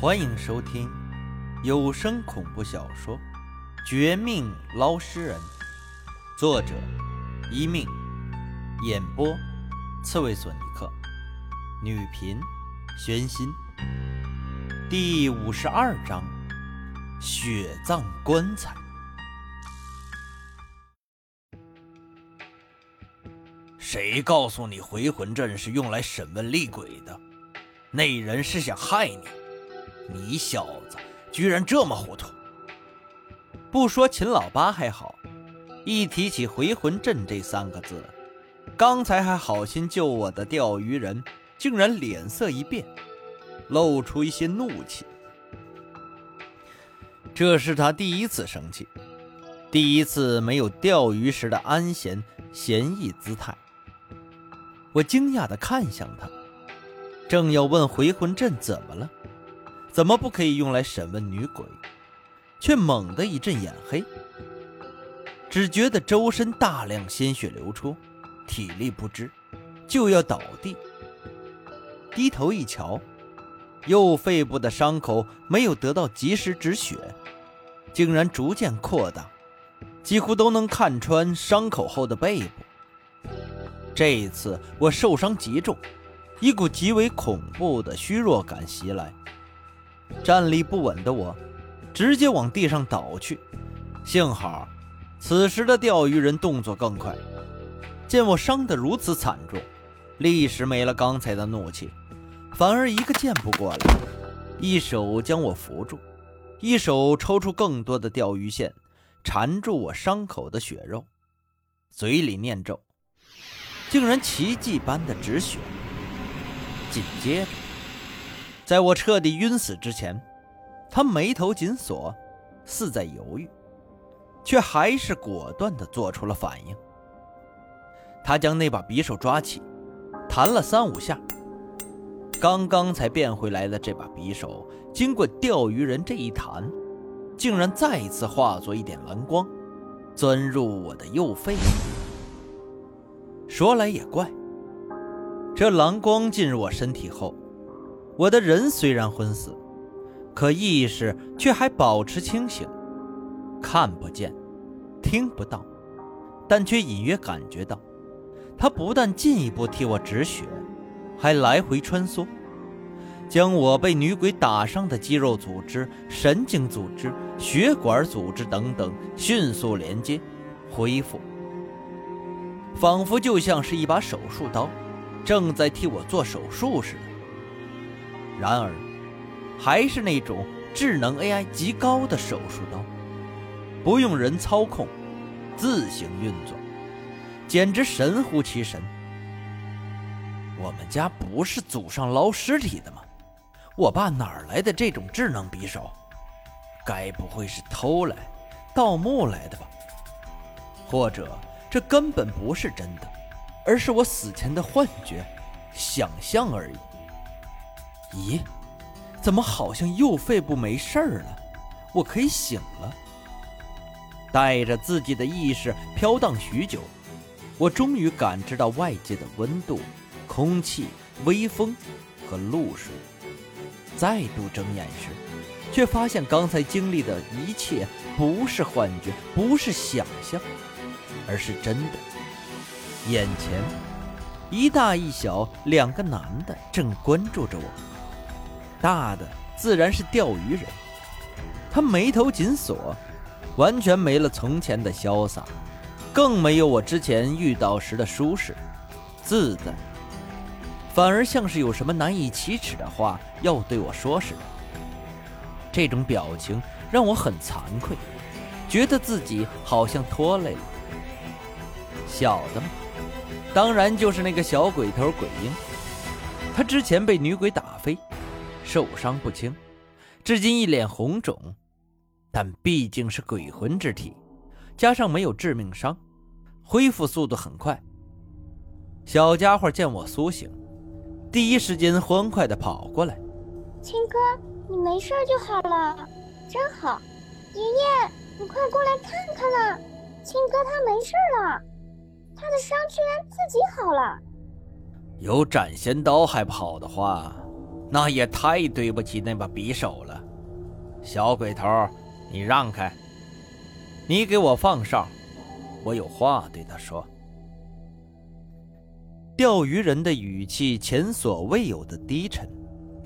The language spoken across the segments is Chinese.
欢迎收听有声恐怖小说《绝命捞尸人》，作者：一命，演播：刺猬索尼克，女频：玄心。第五十二章：血葬棺材。谁告诉你回魂阵是用来审问厉鬼的？那人是想害你，你小子居然这么糊涂！不说秦老八还好，一提起回魂阵这三个字，刚才还好心救我的钓鱼人，竟然脸色一变，露出一些怒气。这是他第一次生气，第一次没有钓鱼时的安闲闲逸姿态。我惊讶地看向他。正要问回魂阵怎么了，怎么不可以用来审问女鬼，却猛地一阵眼黑，只觉得周身大量鲜血流出，体力不支，就要倒地。低头一瞧，右肺部的伤口没有得到及时止血，竟然逐渐扩大，几乎都能看穿伤口后的背部。这一次我受伤极重。一股极为恐怖的虚弱感袭来，站立不稳的我直接往地上倒去。幸好，此时的钓鱼人动作更快，见我伤得如此惨重，立时没了刚才的怒气，反而一个箭步过来，一手将我扶住，一手抽出更多的钓鱼线，缠住我伤口的血肉，嘴里念咒，竟然奇迹般的止血。紧接着，在我彻底晕死之前，他眉头紧锁，似在犹豫，却还是果断地做出了反应。他将那把匕首抓起，弹了三五下，刚刚才变回来的这把匕首，经过钓鱼人这一弹，竟然再一次化作一点蓝光，钻入我的右肺。说来也怪。这蓝光进入我身体后，我的人虽然昏死，可意识却还保持清醒，看不见，听不到，但却隐约感觉到，他不但进一步替我止血，还来回穿梭，将我被女鬼打伤的肌肉组织、神经组织、血管组织等等迅速连接、恢复，仿佛就像是一把手术刀。正在替我做手术似的，然而，还是那种智能 AI 极高的手术刀，不用人操控，自行运作，简直神乎其神。我们家不是祖上捞尸体的吗？我爸哪来的这种智能匕首？该不会是偷来、盗墓来的吧？或者，这根本不是真的？而是我死前的幻觉、想象而已。咦，怎么好像右肺部没事儿了？我可以醒了。带着自己的意识飘荡许久，我终于感知到外界的温度、空气、微风和露水。再度睁眼时，却发现刚才经历的一切不是幻觉，不是想象，而是真的。眼前，一大一小两个男的正关注着我。大的自然是钓鱼人，他眉头紧锁，完全没了从前的潇洒，更没有我之前遇到时的舒适自在，反而像是有什么难以启齿的话要对我说似的。这种表情让我很惭愧，觉得自己好像拖累了小的吗？当然就是那个小鬼头鬼婴，他之前被女鬼打飞，受伤不轻，至今一脸红肿，但毕竟是鬼魂之体，加上没有致命伤，恢复速度很快。小家伙见我苏醒，第一时间欢快地跑过来：“青哥，你没事就好了，真好。爷爷，你快过来看看啦，青哥他没事了。”他的伤居然自己好了，有斩仙刀还不好的话，那也太对不起那把匕首了。小鬼头，你让开，你给我放哨，我有话对他说。钓鱼人的语气前所未有的低沉，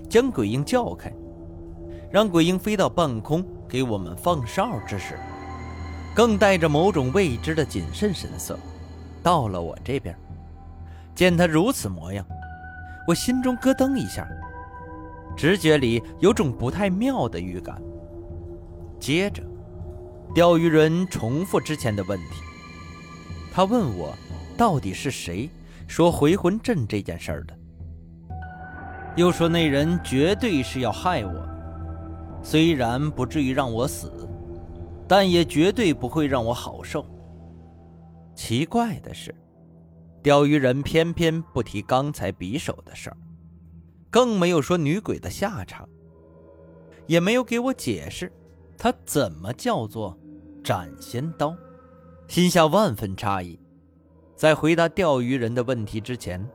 将鬼婴叫开，让鬼婴飞到半空给我们放哨之时，更带着某种未知的谨慎神色，到了我这边。见他如此模样，我心中咯噔一下，直觉里有种不太妙的预感。接着，钓鱼人重复之前的问题，他问我到底是谁说回魂阵这件事儿的，又说那人绝对是要害我，虽然不至于让我死，但也绝对不会让我好受。奇怪的是。钓鱼人偏偏不提刚才匕首的事儿，更没有说女鬼的下场，也没有给我解释他怎么叫做斩仙刀，心下万分诧异。在回答钓鱼人的问题之前，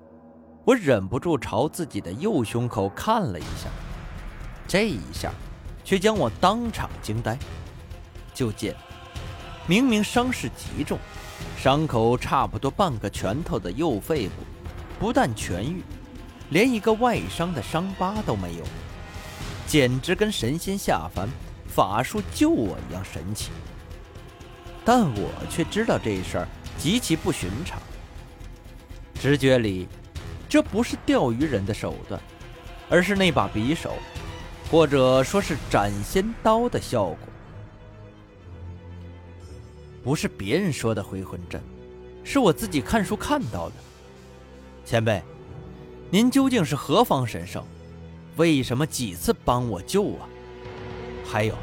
我忍不住朝自己的右胸口看了一下，这一下却将我当场惊呆。就见，明明伤势极重。伤口差不多半个拳头的右肺部，不但痊愈，连一个外伤的伤疤都没有，简直跟神仙下凡法术救我一样神奇。但我却知道这事儿极其不寻常，直觉里，这不是钓鱼人的手段，而是那把匕首，或者说是斩仙刀的效果。不是别人说的回魂阵，是我自己看书看到的。前辈，您究竟是何方神圣？为什么几次帮我救啊？还有，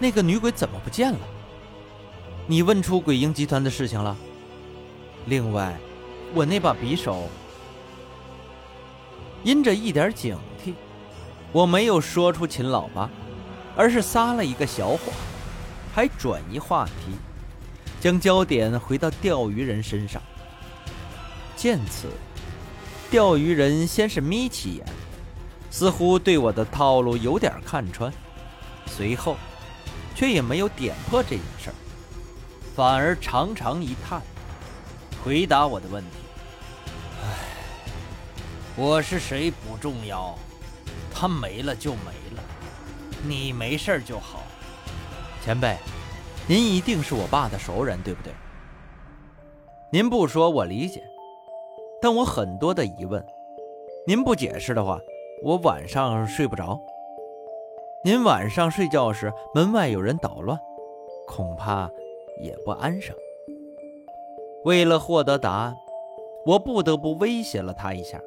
那个女鬼怎么不见了？你问出鬼婴集团的事情了？另外，我那把匕首……因着一点警惕，我没有说出秦老八，而是撒了一个小谎，还转移话题。将焦点回到钓鱼人身上。见此，钓鱼人先是眯起眼，似乎对我的套路有点看穿，随后，却也没有点破这件事儿，反而长长一叹，回答我的问题：“唉，我是谁不重要，他没了就没了，你没事就好，前辈。”您一定是我爸的熟人，对不对？您不说我理解，但我很多的疑问，您不解释的话，我晚上睡不着。您晚上睡觉时门外有人捣乱，恐怕也不安生。为了获得答案，我不得不威胁了他一下。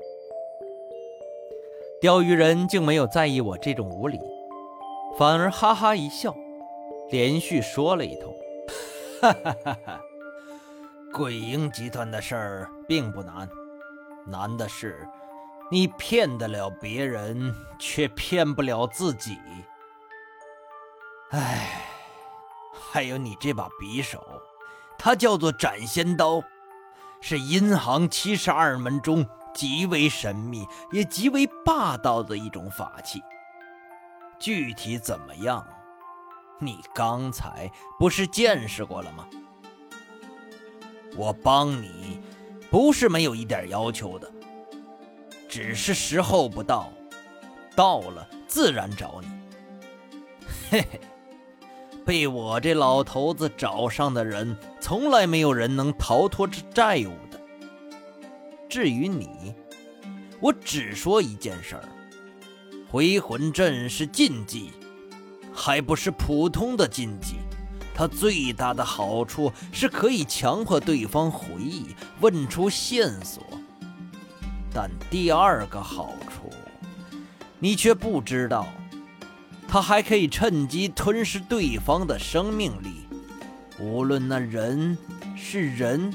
钓鱼人竟没有在意我这种无礼，反而哈哈一笑。连续说了一通，哈哈哈哈！鬼婴集团的事儿并不难，难的是你骗得了别人，却骗不了自己。唉，还有你这把匕首，它叫做斩仙刀，是阴行七十二门中极为神秘也极为霸道的一种法器。具体怎么样？你刚才不是见识过了吗？我帮你，不是没有一点要求的，只是时候不到，到了自然找你。嘿嘿，被我这老头子找上的人，从来没有人能逃脱这债务的。至于你，我只说一件事儿：回魂阵是禁忌。还不是普通的禁忌，它最大的好处是可以强迫对方回忆，问出线索。但第二个好处，你却不知道，它还可以趁机吞噬对方的生命力，无论那人是人，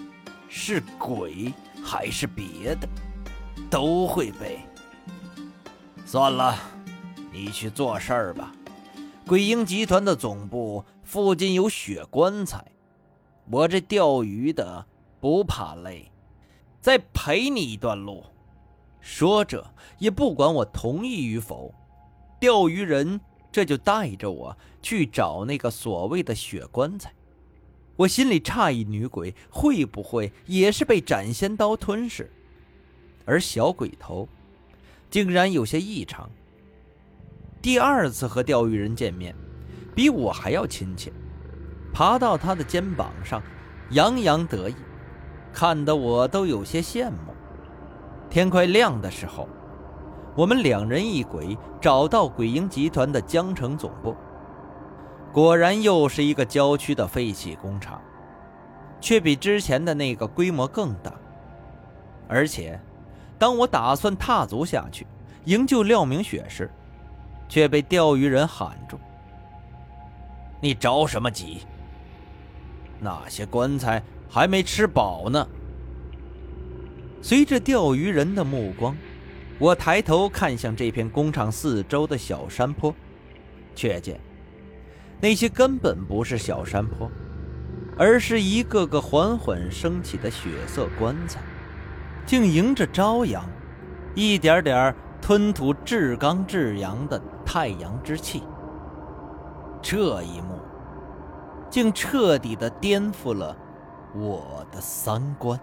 是鬼，还是别的，都会被。算了，你去做事儿吧。鬼婴集团的总部附近有雪棺材，我这钓鱼的不怕累，再陪你一段路，说着，也不管我同意与否，钓鱼人这就带着我去找那个所谓的血棺材。我心里诧异，女鬼会不会也是被斩仙刀吞噬？而小鬼头，竟然有些异常。第二次和钓鱼人见面，比我还要亲切，爬到他的肩膀上，洋洋得意，看得我都有些羡慕。天快亮的时候，我们两人一鬼找到鬼婴集团的江城总部。果然又是一个郊区的废弃工厂，却比之前的那个规模更大。而且，当我打算踏足下去营救廖明雪时，却被钓鱼人喊住：“你着什么急？那些棺材还没吃饱呢。”随着钓鱼人的目光，我抬头看向这片工厂四周的小山坡，却见。那些根本不是小山坡，而是一个个缓缓升起的血色棺材，竟迎着朝阳，一点点吞吐至刚至阳的太阳之气。这一幕，竟彻底的颠覆了我的三观。